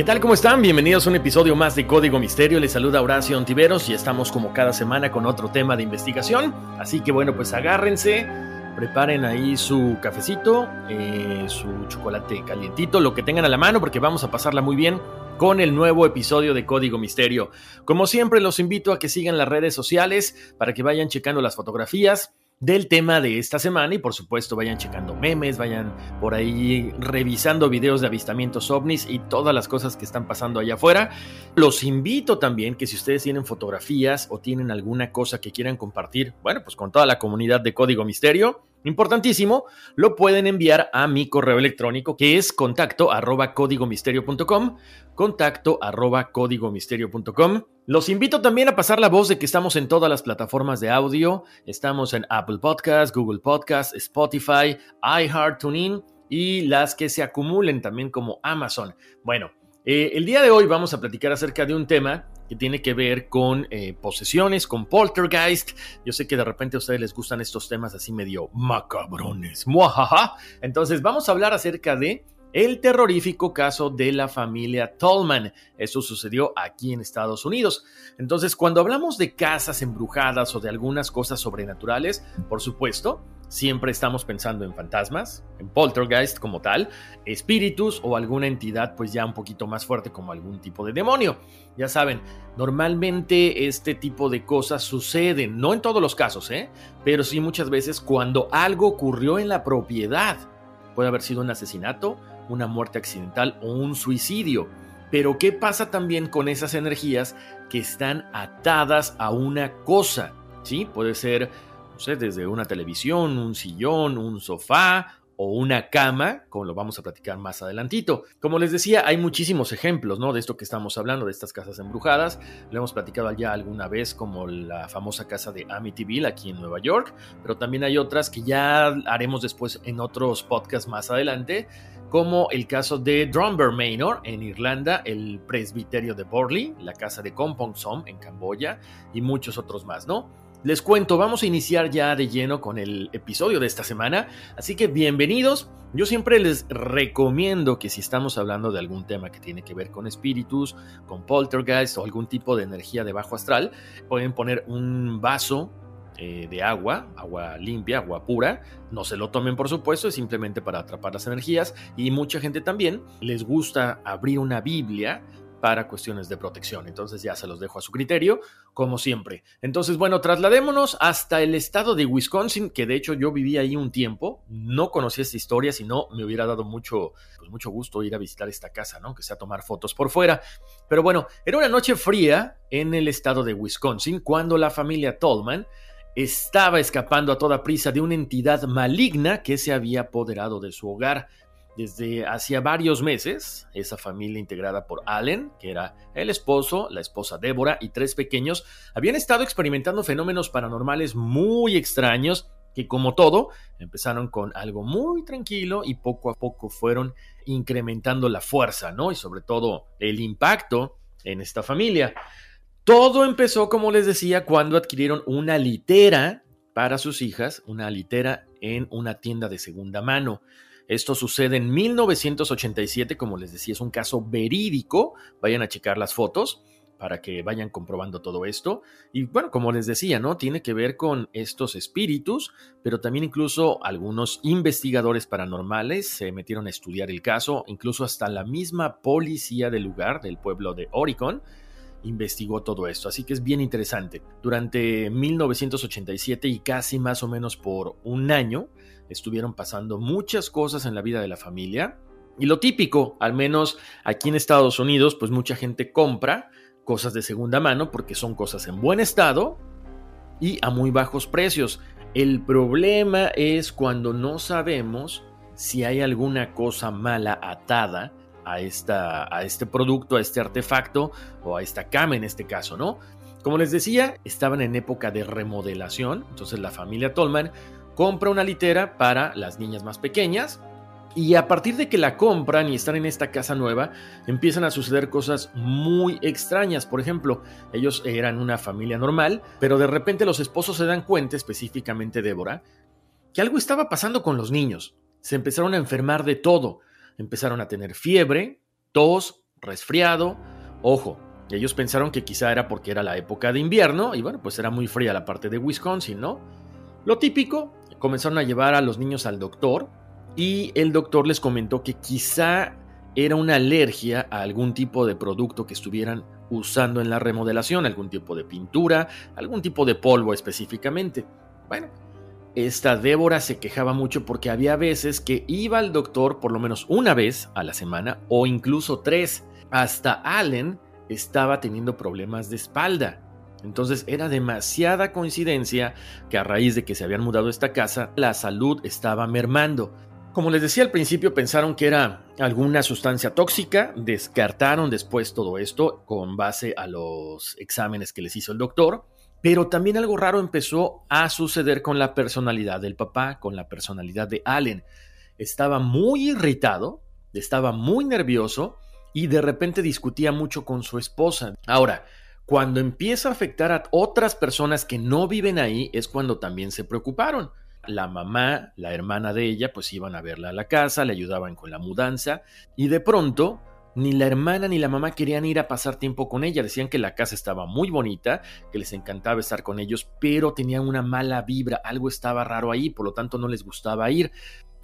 ¿Qué tal? ¿Cómo están? Bienvenidos a un episodio más de Código Misterio. Les saluda Horacio Ontiveros y estamos como cada semana con otro tema de investigación. Así que bueno, pues agárrense, preparen ahí su cafecito, eh, su chocolate calientito, lo que tengan a la mano porque vamos a pasarla muy bien con el nuevo episodio de Código Misterio. Como siempre, los invito a que sigan las redes sociales para que vayan checando las fotografías del tema de esta semana y por supuesto vayan checando memes, vayan por ahí revisando videos de avistamientos ovnis y todas las cosas que están pasando allá afuera. Los invito también que si ustedes tienen fotografías o tienen alguna cosa que quieran compartir, bueno, pues con toda la comunidad de Código Misterio, Importantísimo, lo pueden enviar a mi correo electrónico que es contacto arroba códigomisterio.com, contacto arroba códigomisterio.com. Los invito también a pasar la voz de que estamos en todas las plataformas de audio, estamos en Apple Podcast, Google Podcast, Spotify, iHeart, TuneIn y las que se acumulen también como Amazon. Bueno, eh, el día de hoy vamos a platicar acerca de un tema que tiene que ver con eh, posesiones, con poltergeist. Yo sé que de repente a ustedes les gustan estos temas así medio macabrones. Muajaja. Entonces vamos a hablar acerca de el terrorífico caso de la familia Tolman. Eso sucedió aquí en Estados Unidos. Entonces, cuando hablamos de casas embrujadas o de algunas cosas sobrenaturales, por supuesto, siempre estamos pensando en fantasmas, en poltergeist como tal, espíritus o alguna entidad pues ya un poquito más fuerte como algún tipo de demonio. Ya saben, normalmente este tipo de cosas suceden, no en todos los casos, ¿eh? pero sí muchas veces cuando algo ocurrió en la propiedad. Puede haber sido un asesinato, una muerte accidental o un suicidio. Pero ¿qué pasa también con esas energías que están atadas a una cosa? ¿Sí? Puede ser desde una televisión, un sillón, un sofá o una cama, como lo vamos a platicar más adelantito. Como les decía, hay muchísimos ejemplos, ¿no? De esto que estamos hablando, de estas casas embrujadas. Lo hemos platicado ya alguna vez, como la famosa casa de Amityville aquí en Nueva York, pero también hay otras que ya haremos después en otros podcasts más adelante, como el caso de Drumber Manor en Irlanda, el presbiterio de Borley, la casa de Kompong Som en Camboya y muchos otros más, ¿no? Les cuento, vamos a iniciar ya de lleno con el episodio de esta semana, así que bienvenidos. Yo siempre les recomiendo que si estamos hablando de algún tema que tiene que ver con espíritus, con poltergeist o algún tipo de energía de bajo astral, pueden poner un vaso eh, de agua, agua limpia, agua pura. No se lo tomen, por supuesto, es simplemente para atrapar las energías. Y mucha gente también les gusta abrir una Biblia para cuestiones de protección. Entonces ya se los dejo a su criterio, como siempre. Entonces, bueno, trasladémonos hasta el estado de Wisconsin, que de hecho yo viví ahí un tiempo. No conocía esta historia, si no me hubiera dado mucho, pues mucho gusto ir a visitar esta casa, ¿no? Que sea tomar fotos por fuera. Pero bueno, era una noche fría en el estado de Wisconsin cuando la familia Tolman estaba escapando a toda prisa de una entidad maligna que se había apoderado de su hogar. Desde hacía varios meses, esa familia integrada por Allen, que era el esposo, la esposa Débora y tres pequeños, habían estado experimentando fenómenos paranormales muy extraños que como todo, empezaron con algo muy tranquilo y poco a poco fueron incrementando la fuerza, ¿no? Y sobre todo el impacto en esta familia. Todo empezó, como les decía, cuando adquirieron una litera para sus hijas, una litera en una tienda de segunda mano. Esto sucede en 1987, como les decía, es un caso verídico. Vayan a checar las fotos para que vayan comprobando todo esto. Y bueno, como les decía, ¿no? Tiene que ver con estos espíritus, pero también incluso algunos investigadores paranormales se metieron a estudiar el caso, incluso hasta la misma policía del lugar, del pueblo de Oricon, investigó todo esto, así que es bien interesante. Durante 1987 y casi más o menos por un año, estuvieron pasando muchas cosas en la vida de la familia. Y lo típico, al menos aquí en Estados Unidos, pues mucha gente compra cosas de segunda mano porque son cosas en buen estado y a muy bajos precios. El problema es cuando no sabemos si hay alguna cosa mala atada a, esta, a este producto, a este artefacto o a esta cama en este caso, ¿no? Como les decía, estaban en época de remodelación, entonces la familia Tolman compra una litera para las niñas más pequeñas y a partir de que la compran y están en esta casa nueva, empiezan a suceder cosas muy extrañas. Por ejemplo, ellos eran una familia normal, pero de repente los esposos se dan cuenta, específicamente Débora, que algo estaba pasando con los niños. Se empezaron a enfermar de todo. Empezaron a tener fiebre, tos, resfriado. Ojo, ellos pensaron que quizá era porque era la época de invierno y bueno, pues era muy fría la parte de Wisconsin, ¿no? Lo típico, comenzaron a llevar a los niños al doctor y el doctor les comentó que quizá era una alergia a algún tipo de producto que estuvieran usando en la remodelación, algún tipo de pintura, algún tipo de polvo específicamente. Bueno, esta Débora se quejaba mucho porque había veces que iba al doctor por lo menos una vez a la semana o incluso tres. Hasta Allen estaba teniendo problemas de espalda. Entonces era demasiada coincidencia que a raíz de que se habían mudado a esta casa, la salud estaba mermando. Como les decía al principio, pensaron que era alguna sustancia tóxica, descartaron después todo esto con base a los exámenes que les hizo el doctor, pero también algo raro empezó a suceder con la personalidad del papá, con la personalidad de Allen. Estaba muy irritado, estaba muy nervioso y de repente discutía mucho con su esposa. Ahora, cuando empieza a afectar a otras personas que no viven ahí es cuando también se preocuparon la mamá, la hermana de ella, pues iban a verla a la casa, le ayudaban con la mudanza y de pronto ni la hermana ni la mamá querían ir a pasar tiempo con ella. Decían que la casa estaba muy bonita, que les encantaba estar con ellos, pero tenían una mala vibra, algo estaba raro ahí, por lo tanto no les gustaba ir.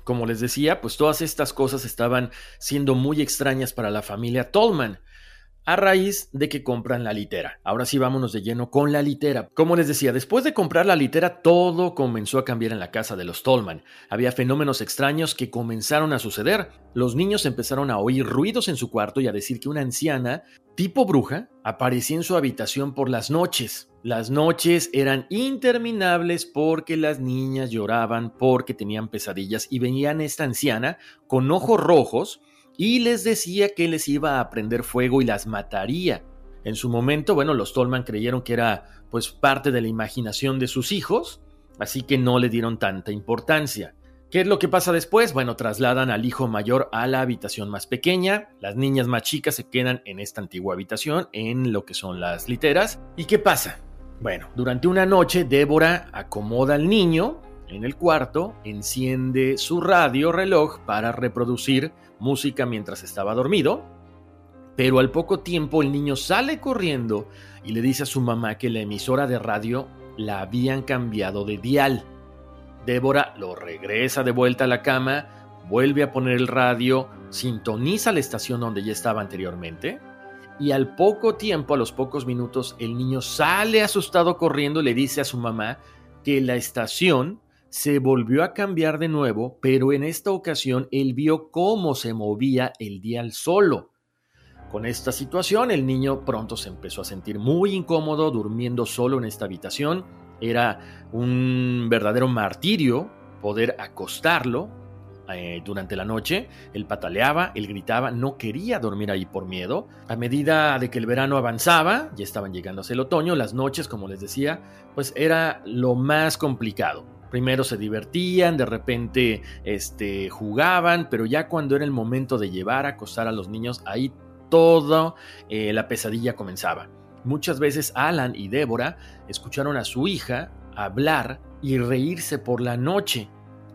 Como les decía, pues todas estas cosas estaban siendo muy extrañas para la familia Tolman a raíz de que compran la litera. Ahora sí vámonos de lleno con la litera. Como les decía, después de comprar la litera todo comenzó a cambiar en la casa de los Tolman. Había fenómenos extraños que comenzaron a suceder. Los niños empezaron a oír ruidos en su cuarto y a decir que una anciana, tipo bruja, aparecía en su habitación por las noches. Las noches eran interminables porque las niñas lloraban porque tenían pesadillas y venían esta anciana con ojos rojos y les decía que les iba a prender fuego y las mataría. En su momento, bueno, los Tolman creyeron que era pues parte de la imaginación de sus hijos, así que no le dieron tanta importancia. ¿Qué es lo que pasa después? Bueno, trasladan al hijo mayor a la habitación más pequeña, las niñas más chicas se quedan en esta antigua habitación, en lo que son las literas. ¿Y qué pasa? Bueno, durante una noche Débora acomoda al niño en el cuarto, enciende su radio reloj para reproducir música mientras estaba dormido, pero al poco tiempo el niño sale corriendo y le dice a su mamá que la emisora de radio la habían cambiado de dial. Débora lo regresa de vuelta a la cama, vuelve a poner el radio, sintoniza la estación donde ya estaba anteriormente, y al poco tiempo, a los pocos minutos, el niño sale asustado corriendo y le dice a su mamá que la estación se volvió a cambiar de nuevo, pero en esta ocasión él vio cómo se movía el dial solo. Con esta situación, el niño pronto se empezó a sentir muy incómodo durmiendo solo en esta habitación. Era un verdadero martirio poder acostarlo eh, durante la noche. Él pataleaba, él gritaba, no quería dormir ahí por miedo. A medida de que el verano avanzaba, ya estaban llegando hacia el otoño, las noches, como les decía, pues era lo más complicado Primero se divertían, de repente este, jugaban, pero ya cuando era el momento de llevar a acostar a los niños, ahí toda eh, la pesadilla comenzaba. Muchas veces Alan y Débora escucharon a su hija hablar y reírse por la noche.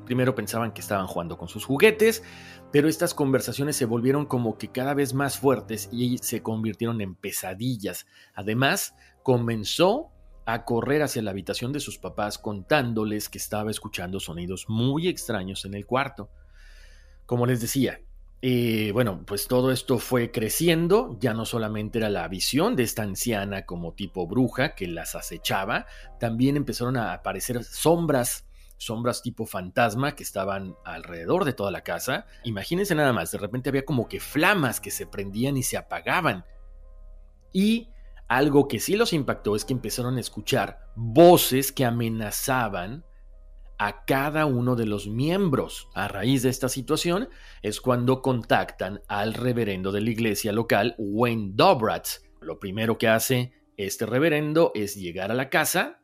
Primero pensaban que estaban jugando con sus juguetes, pero estas conversaciones se volvieron como que cada vez más fuertes y se convirtieron en pesadillas. Además, comenzó a correr hacia la habitación de sus papás contándoles que estaba escuchando sonidos muy extraños en el cuarto. Como les decía, eh, bueno, pues todo esto fue creciendo, ya no solamente era la visión de esta anciana como tipo bruja que las acechaba, también empezaron a aparecer sombras, sombras tipo fantasma que estaban alrededor de toda la casa. Imagínense nada más, de repente había como que flamas que se prendían y se apagaban. Y algo que sí los impactó es que empezaron a escuchar voces que amenazaban a cada uno de los miembros. A raíz de esta situación es cuando contactan al reverendo de la iglesia local, Wayne Dobratz. Lo primero que hace este reverendo es llegar a la casa,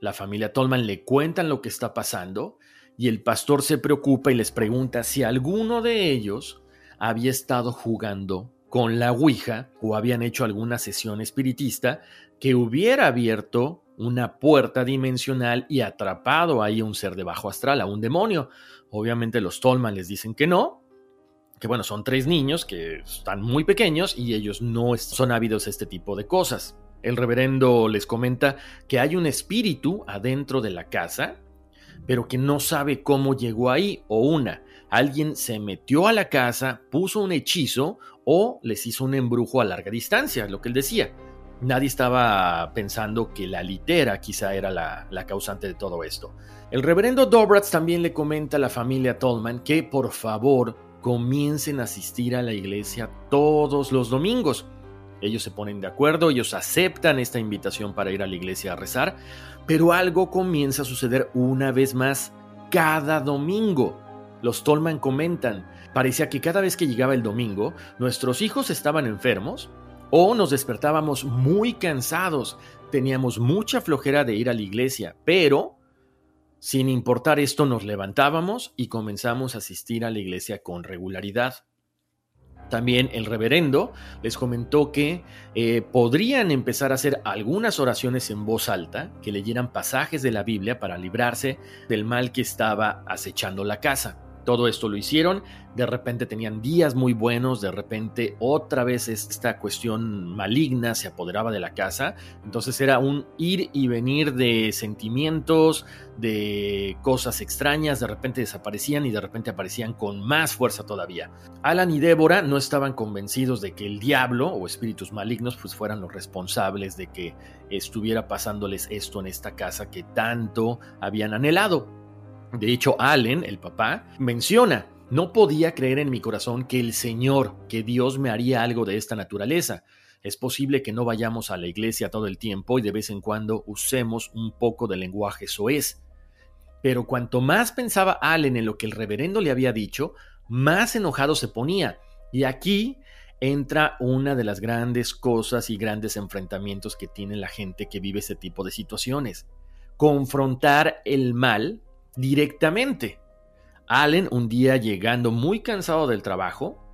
la familia Tolman le cuentan lo que está pasando y el pastor se preocupa y les pregunta si alguno de ellos había estado jugando con la Ouija o habían hecho alguna sesión espiritista que hubiera abierto una puerta dimensional y atrapado ahí a un ser de bajo astral, a un demonio. Obviamente los Tolman les dicen que no, que bueno, son tres niños que están muy pequeños y ellos no son ávidos a este tipo de cosas. El reverendo les comenta que hay un espíritu adentro de la casa, pero que no sabe cómo llegó ahí, o una, alguien se metió a la casa, puso un hechizo o les hizo un embrujo a larga distancia, lo que él decía. Nadie estaba pensando que la litera quizá era la, causante de todo esto. El reverendo Dobratz también le comenta a la familia Tolman que por favor comiencen a asistir a la iglesia todos los domingos. Ellos se ponen de acuerdo, ellos aceptan esta invitación para ir a la iglesia a rezar, pero algo comienza a suceder una vez más cada domingo. Los Tolman comentan, Parecía que cada vez que llegaba el domingo, nuestros hijos estaban enfermos o nos despertábamos muy cansados, teníamos mucha flojera de ir a la iglesia, pero sin importar esto nos levantábamos y comenzamos a asistir a la iglesia con regularidad. También el reverendo les comentó que eh, podrían empezar a hacer algunas oraciones en voz alta, que leyeran pasajes de la Biblia para librarse del mal que estaba acechando la casa. Todo esto lo hicieron, de repente tenían días muy buenos, de repente otra vez esta cuestión maligna se apoderaba de la casa, entonces era un ir y venir de sentimientos, de cosas extrañas, de repente desaparecían y de repente aparecían con más fuerza todavía. Alan y Débora no estaban convencidos de que el diablo o espíritus malignos pues fueran los responsables de que estuviera pasándoles esto en esta casa que tanto habían anhelado. De hecho, Allen, el papá, menciona, no podía creer en mi corazón que el Señor, que Dios me haría algo de esta naturaleza. Es posible que no vayamos a la iglesia todo el tiempo y de vez en cuando usemos un poco de lenguaje soez. Pero cuanto más pensaba Allen en lo que el reverendo le había dicho, más enojado se ponía. Y aquí entra una de las grandes cosas y grandes enfrentamientos que tiene la gente que vive ese tipo de situaciones. Confrontar el mal directamente. Allen, un día llegando muy cansado del trabajo,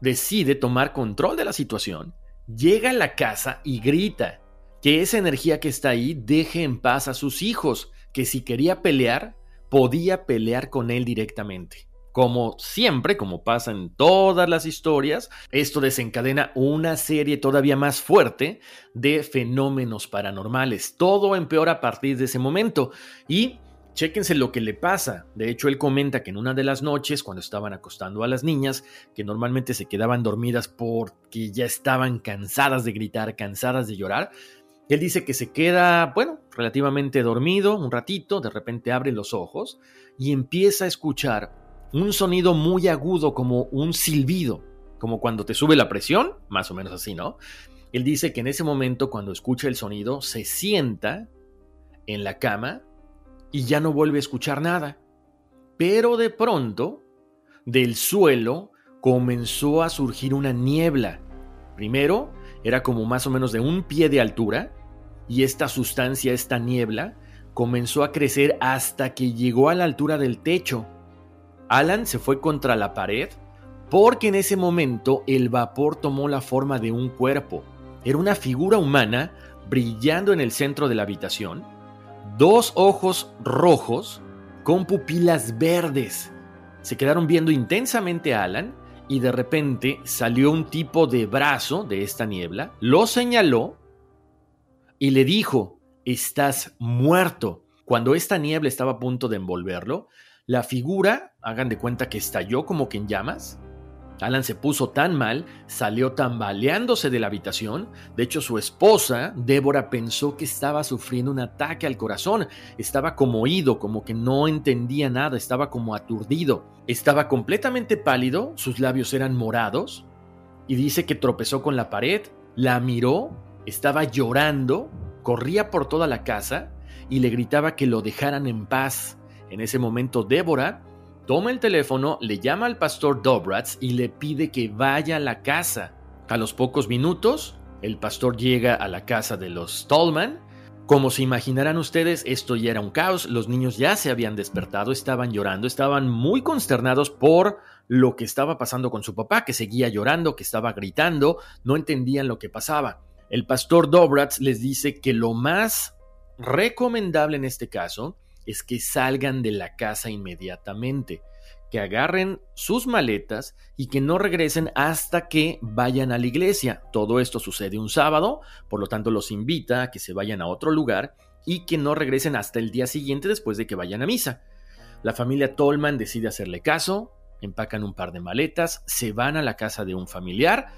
decide tomar control de la situación, llega a la casa y grita que esa energía que está ahí deje en paz a sus hijos, que si quería pelear, podía pelear con él directamente. Como siempre, como pasa en todas las historias, esto desencadena una serie todavía más fuerte de fenómenos paranormales. Todo empeora a partir de ese momento y Chéquense lo que le pasa. De hecho, él comenta que en una de las noches, cuando estaban acostando a las niñas, que normalmente se quedaban dormidas porque ya estaban cansadas de gritar, cansadas de llorar, él dice que se queda, bueno, relativamente dormido un ratito, de repente abre los ojos y empieza a escuchar un sonido muy agudo como un silbido, como cuando te sube la presión, más o menos así, ¿no? Él dice que en ese momento, cuando escucha el sonido, se sienta en la cama y ya no vuelve a escuchar nada. Pero de pronto, del suelo comenzó a surgir una niebla. Primero, era como más o menos de un pie de altura, y esta sustancia, esta niebla, comenzó a crecer hasta que llegó a la altura del techo. Alan se fue contra la pared porque en ese momento el vapor tomó la forma de un cuerpo. Era una figura humana brillando en el centro de la habitación, dos ojos rojos con pupilas verdes. Se quedaron viendo intensamente a Alan y de repente salió un tipo de brazo de esta niebla, lo señaló y le dijo, estás muerto. Cuando esta niebla estaba a punto de envolverlo, la figura, hagan de cuenta que estalló como que en llamas, Alan se puso tan mal, salió tambaleándose de la habitación. De hecho, su esposa, Débora, pensó que estaba sufriendo un ataque al corazón. Estaba como oído, como que no entendía nada, estaba como aturdido. Estaba completamente pálido, sus labios eran morados. Y dice que tropezó con la pared, la miró, estaba llorando, corría por toda la casa y le gritaba que lo dejaran en paz. En ese momento, Débora toma el teléfono, le llama al pastor Dobratz y le pide que vaya a la casa. A los pocos minutos, el pastor llega a la casa de los Tolman. Como se imaginarán ustedes, esto ya era un caos, los niños ya se habían despertado, estaban llorando, estaban muy consternados por lo que estaba pasando con su papá, que seguía llorando, que estaba gritando, no entendían lo que pasaba. El pastor Dobratz les dice que lo más recomendable en este caso es que salgan de la casa inmediatamente, que agarren sus maletas y que no regresen hasta que vayan a la iglesia. Todo esto sucede un sábado, por lo tanto los invita a que se vayan a otro lugar y que no regresen hasta el día siguiente después de que vayan a misa. La familia Tolman decide hacerle caso, empacan un par de maletas, se van a la casa de un familiar,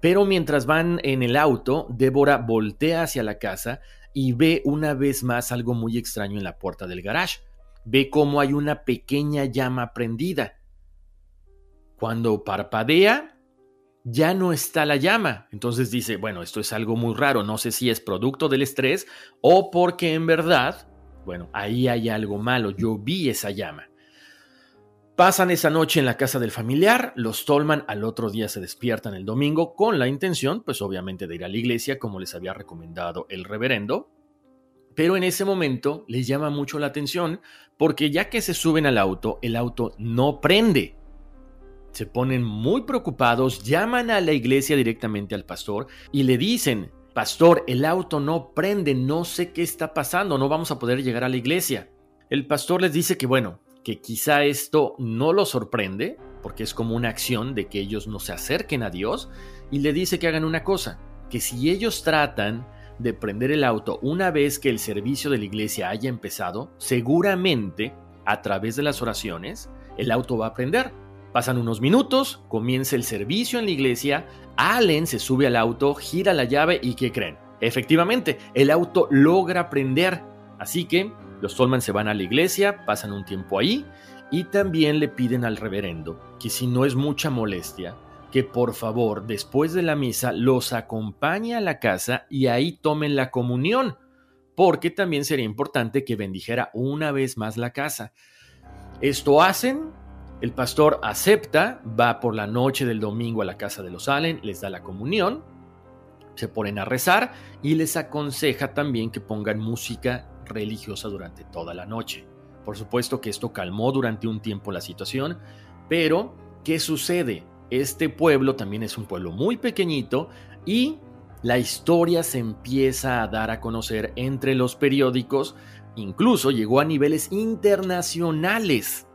pero mientras van en el auto, Débora voltea hacia la casa y ve una vez más algo muy extraño en la puerta del garage. Ve cómo hay una pequeña llama prendida. Cuando parpadea, ya no está la llama. Entonces dice, bueno, esto es algo muy raro, no sé si es producto del estrés o porque en verdad, bueno, ahí hay algo malo, yo vi esa llama. Pasan esa noche en la casa del familiar, los Tolman al otro día se despiertan el domingo con la intención, pues obviamente, de ir a la iglesia como les había recomendado el reverendo, pero en ese momento les llama mucho la atención porque ya que se suben al auto, el auto no prende. Se ponen muy preocupados, llaman a la iglesia directamente al pastor y le dicen, Pastor, el auto no prende, no sé qué está pasando, no vamos a poder llegar a la iglesia. El pastor les dice que bueno, que quizá esto no lo sorprende, porque es como una acción de que ellos no se acerquen a Dios, y le dice que hagan una cosa, que si ellos tratan de prender el auto una vez que el servicio de la iglesia haya empezado, seguramente a través de las oraciones el auto va a prender. Pasan unos minutos, comienza el servicio en la iglesia, Allen se sube al auto, gira la llave y ¿qué creen? Efectivamente, el auto logra prender. Así que los Tolman se van a la iglesia, pasan un tiempo ahí y también le piden al reverendo que si no es mucha molestia, que por favor después de la misa los acompañe a la casa y ahí tomen la comunión, porque también sería importante que bendijera una vez más la casa. Esto hacen, el pastor acepta, va por la noche del domingo a la casa de los Allen, les da la comunión, se ponen a rezar y les aconseja también que pongan música religiosa durante toda la noche. Por supuesto que esto calmó durante un tiempo la situación, pero ¿qué sucede? Este pueblo también es un pueblo muy pequeñito y la historia se empieza a dar a conocer entre los periódicos, incluso llegó a niveles internacionales.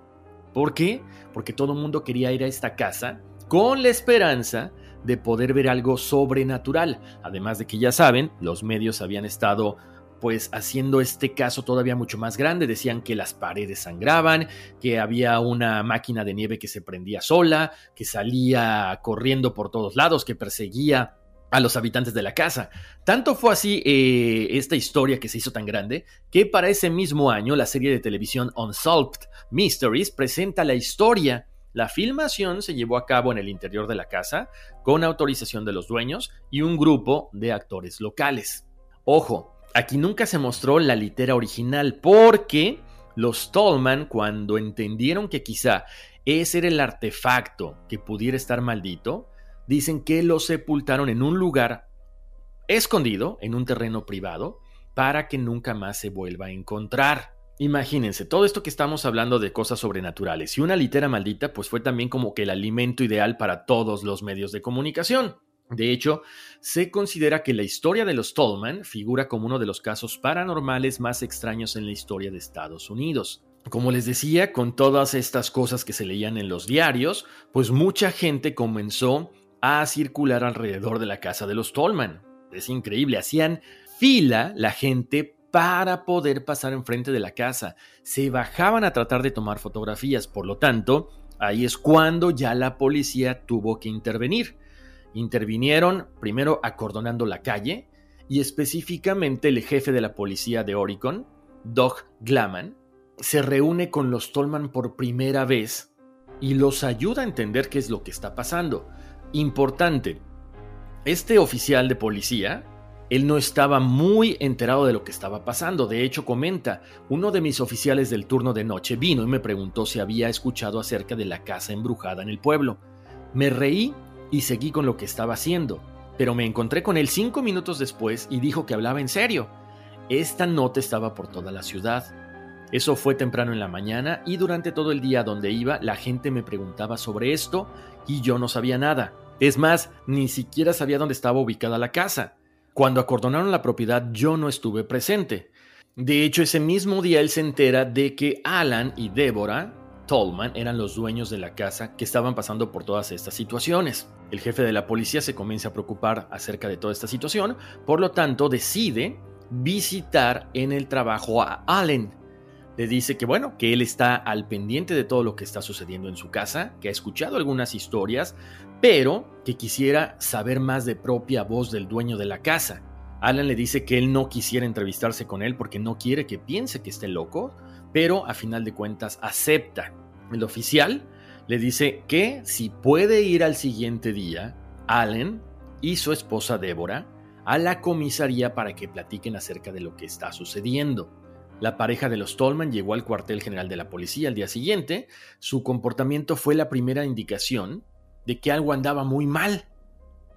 ¿Por qué? Porque todo el mundo quería ir a esta casa con la esperanza de poder ver algo sobrenatural. Además de que ya saben, los medios habían estado pues haciendo este caso todavía mucho más grande, decían que las paredes sangraban, que había una máquina de nieve que se prendía sola, que salía corriendo por todos lados, que perseguía a los habitantes de la casa. Tanto fue así eh, esta historia que se hizo tan grande que para ese mismo año la serie de televisión Unsolved Mysteries presenta la historia. La filmación se llevó a cabo en el interior de la casa con autorización de los dueños y un grupo de actores locales. Ojo, Aquí nunca se mostró la litera original porque los Tolman, cuando entendieron que quizá ese era el artefacto que pudiera estar maldito, dicen que lo sepultaron en un lugar escondido, en un terreno privado, para que nunca más se vuelva a encontrar. Imagínense, todo esto que estamos hablando de cosas sobrenaturales y una litera maldita, pues fue también como que el alimento ideal para todos los medios de comunicación. De hecho, se considera que la historia de los Tolman figura como uno de los casos paranormales más extraños en la historia de Estados Unidos. Como les decía, con todas estas cosas que se leían en los diarios, pues mucha gente comenzó a circular alrededor de la casa de los Tolman. Es increíble, hacían fila la gente para poder pasar enfrente de la casa. Se bajaban a tratar de tomar fotografías, por lo tanto, ahí es cuando ya la policía tuvo que intervenir. Intervinieron primero acordonando la calle y específicamente el jefe de la policía de Oregon, Doug Glaman, se reúne con los Tolman por primera vez y los ayuda a entender qué es lo que está pasando. Importante, este oficial de policía, él no estaba muy enterado de lo que estaba pasando. De hecho, comenta, uno de mis oficiales del turno de noche vino y me preguntó si había escuchado acerca de la casa embrujada en el pueblo. Me reí y seguí con lo que estaba haciendo, pero me encontré con él cinco minutos después y dijo que hablaba en serio. Esta nota estaba por toda la ciudad. Eso fue temprano en la mañana y durante todo el día donde iba la gente me preguntaba sobre esto y yo no sabía nada. Es más, ni siquiera sabía dónde estaba ubicada la casa. Cuando acordonaron la propiedad yo no estuve presente. De hecho, ese mismo día él se entera de que Alan y Débora Tolman eran los dueños de la casa que estaban pasando por todas estas situaciones. El jefe de la policía se comienza a preocupar acerca de toda esta situación, por lo tanto decide visitar en el trabajo a Allen, le dice que bueno, que él está al pendiente de todo lo que está sucediendo en su casa, que ha escuchado algunas historias, pero que quisiera saber más de propia voz del dueño de la casa. Alan le dice que él no quisiera entrevistarse con él porque no quiere que piense que esté loco, pero a final de cuentas acepta. El oficial le dice que si puede ir al siguiente día, Allen y su esposa Débora a la comisaría para que platiquen acerca de lo que está sucediendo. La pareja de los Tolman llegó al cuartel general de la policía al día siguiente. Su comportamiento fue la primera indicación de que algo andaba muy mal,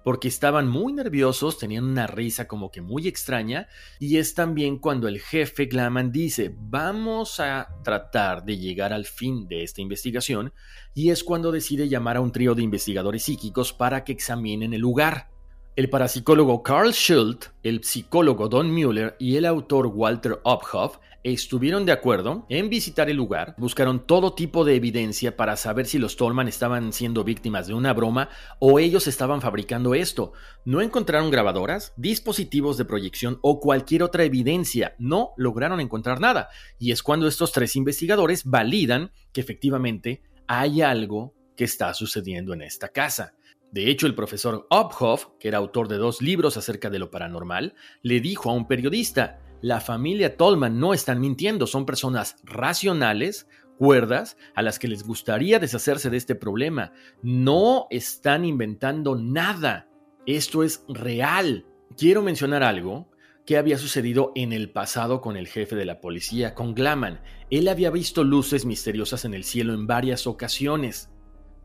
porque estaban muy nerviosos, tenían una risa como que muy extraña, y es también cuando el jefe Glaman dice, vamos a tratar de llegar al fin de esta investigación, y es cuando decide llamar a un trío de investigadores psíquicos para que examinen el lugar. El parapsicólogo Carl Schultz, el psicólogo Don Mueller y el autor Walter Uphoff estuvieron de acuerdo en visitar el lugar, buscaron todo tipo de evidencia para saber si los Tolman estaban siendo víctimas de una broma o ellos estaban fabricando esto. No encontraron grabadoras, dispositivos de proyección o cualquier otra evidencia, no lograron encontrar nada. Y es cuando estos tres investigadores validan que efectivamente hay algo que está sucediendo en esta casa. De hecho, el profesor Uphoff, que era autor de dos libros acerca de lo paranormal, le dijo a un periodista, la familia Tolman no están mintiendo, son personas racionales, cuerdas, a las que les gustaría deshacerse de este problema. No están inventando nada. Esto es real. Quiero mencionar algo que había sucedido en el pasado con el jefe de la policía, con Glaman. Él había visto luces misteriosas en el cielo en varias ocasiones.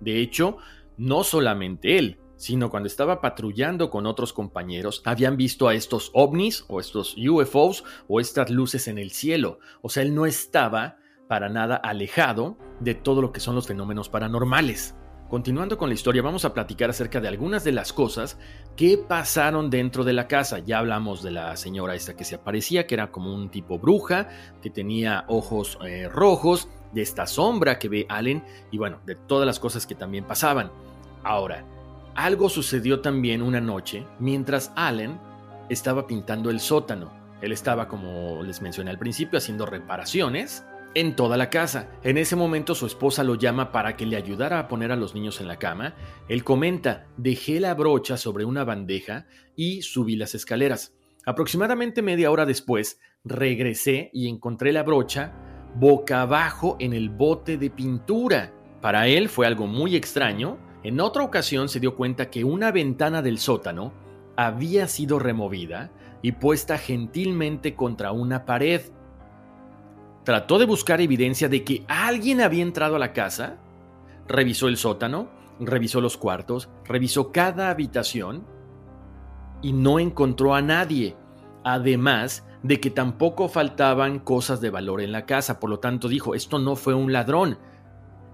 De hecho, no solamente él, sino cuando estaba patrullando con otros compañeros, habían visto a estos ovnis o estos UFOs o estas luces en el cielo. O sea, él no estaba para nada alejado de todo lo que son los fenómenos paranormales. Continuando con la historia, vamos a platicar acerca de algunas de las cosas que pasaron dentro de la casa. Ya hablamos de la señora esta que se aparecía, que era como un tipo bruja, que tenía ojos eh, rojos, de esta sombra que ve Allen y bueno, de todas las cosas que también pasaban. Ahora, algo sucedió también una noche mientras Allen estaba pintando el sótano. Él estaba, como les mencioné al principio, haciendo reparaciones en toda la casa. En ese momento su esposa lo llama para que le ayudara a poner a los niños en la cama. Él comenta, dejé la brocha sobre una bandeja y subí las escaleras. Aproximadamente media hora después, regresé y encontré la brocha boca abajo en el bote de pintura. Para él fue algo muy extraño en otra ocasión se dio cuenta que una ventana del sótano había sido removida y puesta gentilmente contra una pared. Trató de buscar evidencia de que alguien había entrado a la casa, revisó el sótano, revisó los cuartos, revisó cada habitación y no encontró a nadie. Además, de que tampoco faltaban cosas de valor en la casa, por lo tanto dijo, esto no fue un ladrón,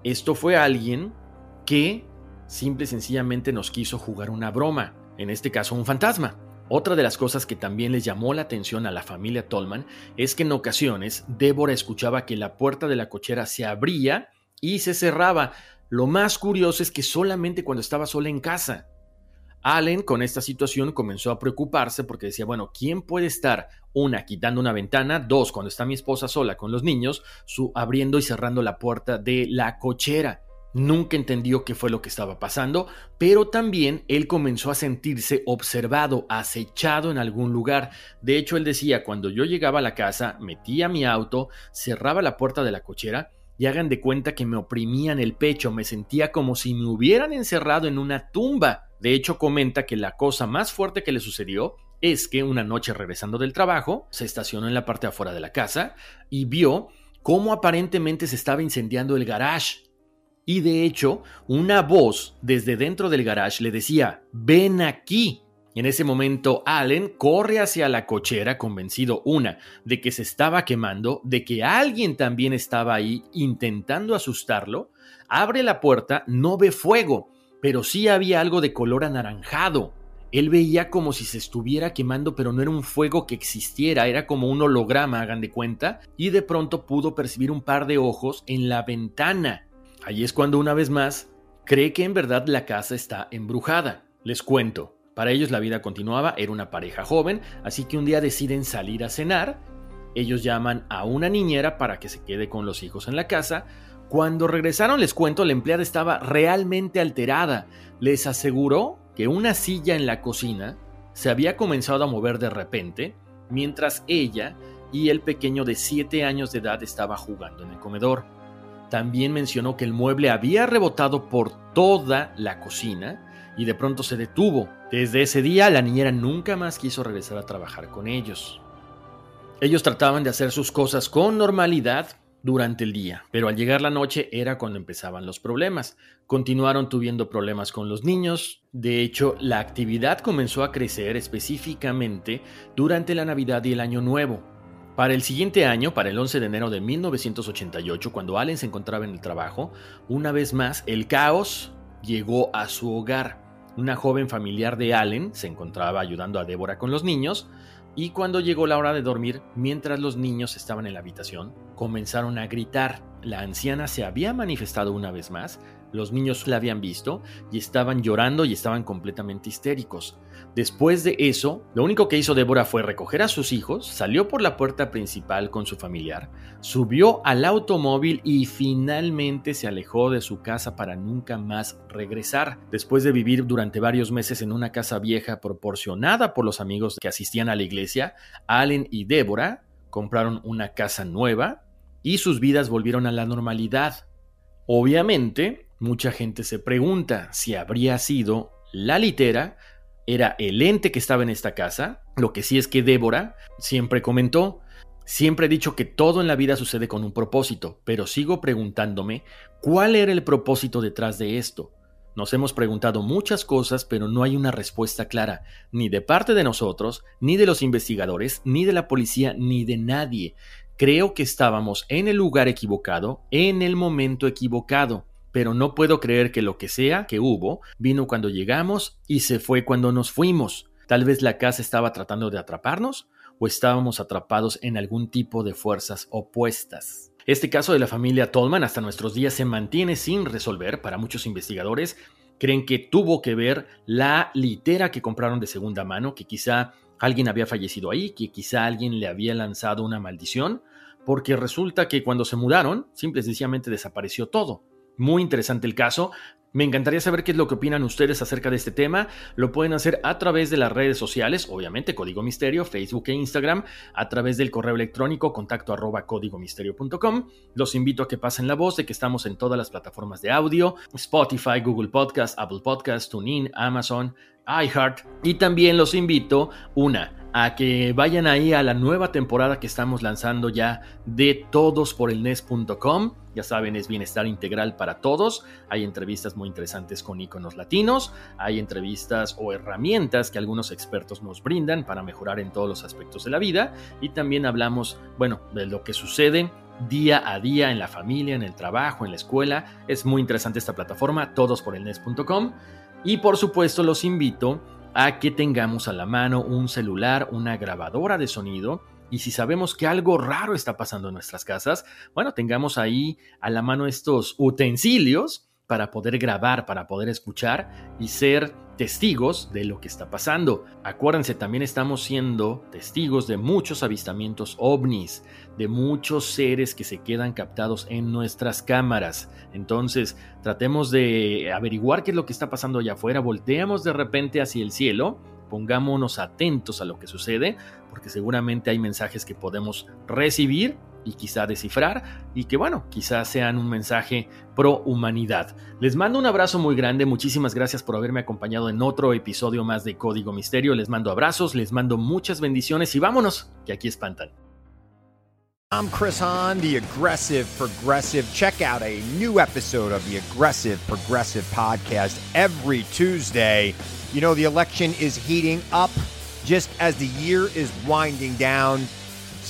esto fue alguien que simple y sencillamente nos quiso jugar una broma, en este caso un fantasma. Otra de las cosas que también les llamó la atención a la familia Tolman es que en ocasiones Débora escuchaba que la puerta de la cochera se abría y se cerraba. Lo más curioso es que solamente cuando estaba sola en casa. Allen con esta situación comenzó a preocuparse porque decía, bueno, ¿quién puede estar, una, quitando una ventana, dos, cuando está mi esposa sola con los niños, su, abriendo y cerrando la puerta de la cochera? Nunca entendió qué fue lo que estaba pasando, pero también él comenzó a sentirse observado, acechado en algún lugar. De hecho, él decía, cuando yo llegaba a la casa, metía mi auto, cerraba la puerta de la cochera y hagan de cuenta que me oprimían el pecho, me sentía como si me hubieran encerrado en una tumba. De hecho, comenta que la cosa más fuerte que le sucedió es que una noche regresando del trabajo, se estacionó en la parte afuera de la casa y vio cómo aparentemente se estaba incendiando el garage y de hecho, una voz desde dentro del garage le decía, ven aquí. En ese momento, Allen corre hacia la cochera convencido, una, de que se estaba quemando, de que alguien también estaba ahí intentando asustarlo, abre la puerta, no ve fuego, pero sí había algo de color anaranjado. Él veía como si se estuviera quemando, pero no era un fuego que existiera, era como un holograma, hagan de cuenta, y de pronto pudo percibir un par de ojos en la ventana. Allí es cuando una vez más cree que en verdad la casa está embrujada. Les cuento, para ellos la vida continuaba, era una pareja joven, así que un día deciden salir a cenar. Ellos llaman a una niñera para que se quede con los hijos en la casa. Cuando regresaron, les cuento, la empleada estaba realmente alterada. Les aseguró que una silla en la cocina se había comenzado a mover de repente, mientras ella y el pequeño de 7 años de edad estaba jugando en el comedor. También mencionó que el mueble había rebotado por toda la cocina y de pronto se detuvo. Desde ese día la niñera nunca más quiso regresar a trabajar con ellos. Ellos trataban de hacer sus cosas con normalidad durante el día, pero al llegar la noche era cuando empezaban los problemas. Continuaron tuviendo problemas con los niños, de hecho la actividad comenzó a crecer específicamente durante la Navidad y el Año Nuevo. Para el siguiente año, para el 11 de enero de 1988, cuando Allen se encontraba en el trabajo, una vez más el caos llegó a su hogar. Una joven familiar de Allen se encontraba ayudando a Débora con los niños y cuando llegó la hora de dormir, mientras los niños estaban en la habitación, comenzaron a gritar. La anciana se había manifestado una vez más, los niños la habían visto y estaban llorando y estaban completamente histéricos. Después de eso, lo único que hizo Débora fue recoger a sus hijos, salió por la puerta principal con su familiar, subió al automóvil y finalmente se alejó de su casa para nunca más regresar. Después de vivir durante varios meses en una casa vieja proporcionada por los amigos que asistían a la iglesia, Allen y Débora compraron una casa nueva y sus vidas volvieron a la normalidad. Obviamente, mucha gente se pregunta si habría sido la litera era el ente que estaba en esta casa. Lo que sí es que Débora siempre comentó, siempre he dicho que todo en la vida sucede con un propósito, pero sigo preguntándome cuál era el propósito detrás de esto. Nos hemos preguntado muchas cosas, pero no hay una respuesta clara, ni de parte de nosotros, ni de los investigadores, ni de la policía, ni de nadie. Creo que estábamos en el lugar equivocado, en el momento equivocado pero no puedo creer que lo que sea que hubo vino cuando llegamos y se fue cuando nos fuimos. Tal vez la casa estaba tratando de atraparnos o estábamos atrapados en algún tipo de fuerzas opuestas. Este caso de la familia Tolman hasta nuestros días se mantiene sin resolver para muchos investigadores. Creen que tuvo que ver la litera que compraron de segunda mano, que quizá alguien había fallecido ahí, que quizá alguien le había lanzado una maldición, porque resulta que cuando se mudaron, simple y sencillamente desapareció todo. Muy interesante el caso. Me encantaría saber qué es lo que opinan ustedes acerca de este tema. Lo pueden hacer a través de las redes sociales, obviamente Código Misterio, Facebook e Instagram, a través del correo electrónico contacto arroba códigomisterio.com. Los invito a que pasen la voz de que estamos en todas las plataformas de audio, Spotify, Google Podcast, Apple Podcast, TuneIn, Amazon, iHeart. Y también los invito, una, a que vayan ahí a la nueva temporada que estamos lanzando ya de todosporelnes.com. Ya saben, es bienestar integral para todos. Hay entrevistas muy interesantes con iconos latinos, hay entrevistas o herramientas que algunos expertos nos brindan para mejorar en todos los aspectos de la vida y también hablamos, bueno, de lo que sucede día a día en la familia, en el trabajo, en la escuela. Es muy interesante esta plataforma, todosporelnes.com. Y por supuesto los invito a que tengamos a la mano un celular, una grabadora de sonido. Y si sabemos que algo raro está pasando en nuestras casas, bueno, tengamos ahí a la mano estos utensilios para poder grabar, para poder escuchar y ser testigos de lo que está pasando. Acuérdense, también estamos siendo testigos de muchos avistamientos ovnis, de muchos seres que se quedan captados en nuestras cámaras. Entonces, tratemos de averiguar qué es lo que está pasando allá afuera, volteamos de repente hacia el cielo, pongámonos atentos a lo que sucede, porque seguramente hay mensajes que podemos recibir y quizá descifrar y que bueno, quizás sean un mensaje pro humanidad. Les mando un abrazo muy grande, muchísimas gracias por haberme acompañado en otro episodio más de Código Misterio, les mando abrazos, les mando muchas bendiciones y vámonos, que aquí espantan. I'm Chris Hahn, the Aggressive Progressive. Check out a new episode of the Aggressive Progressive podcast every Tuesday. You know, the election is heating up just as the year is winding down.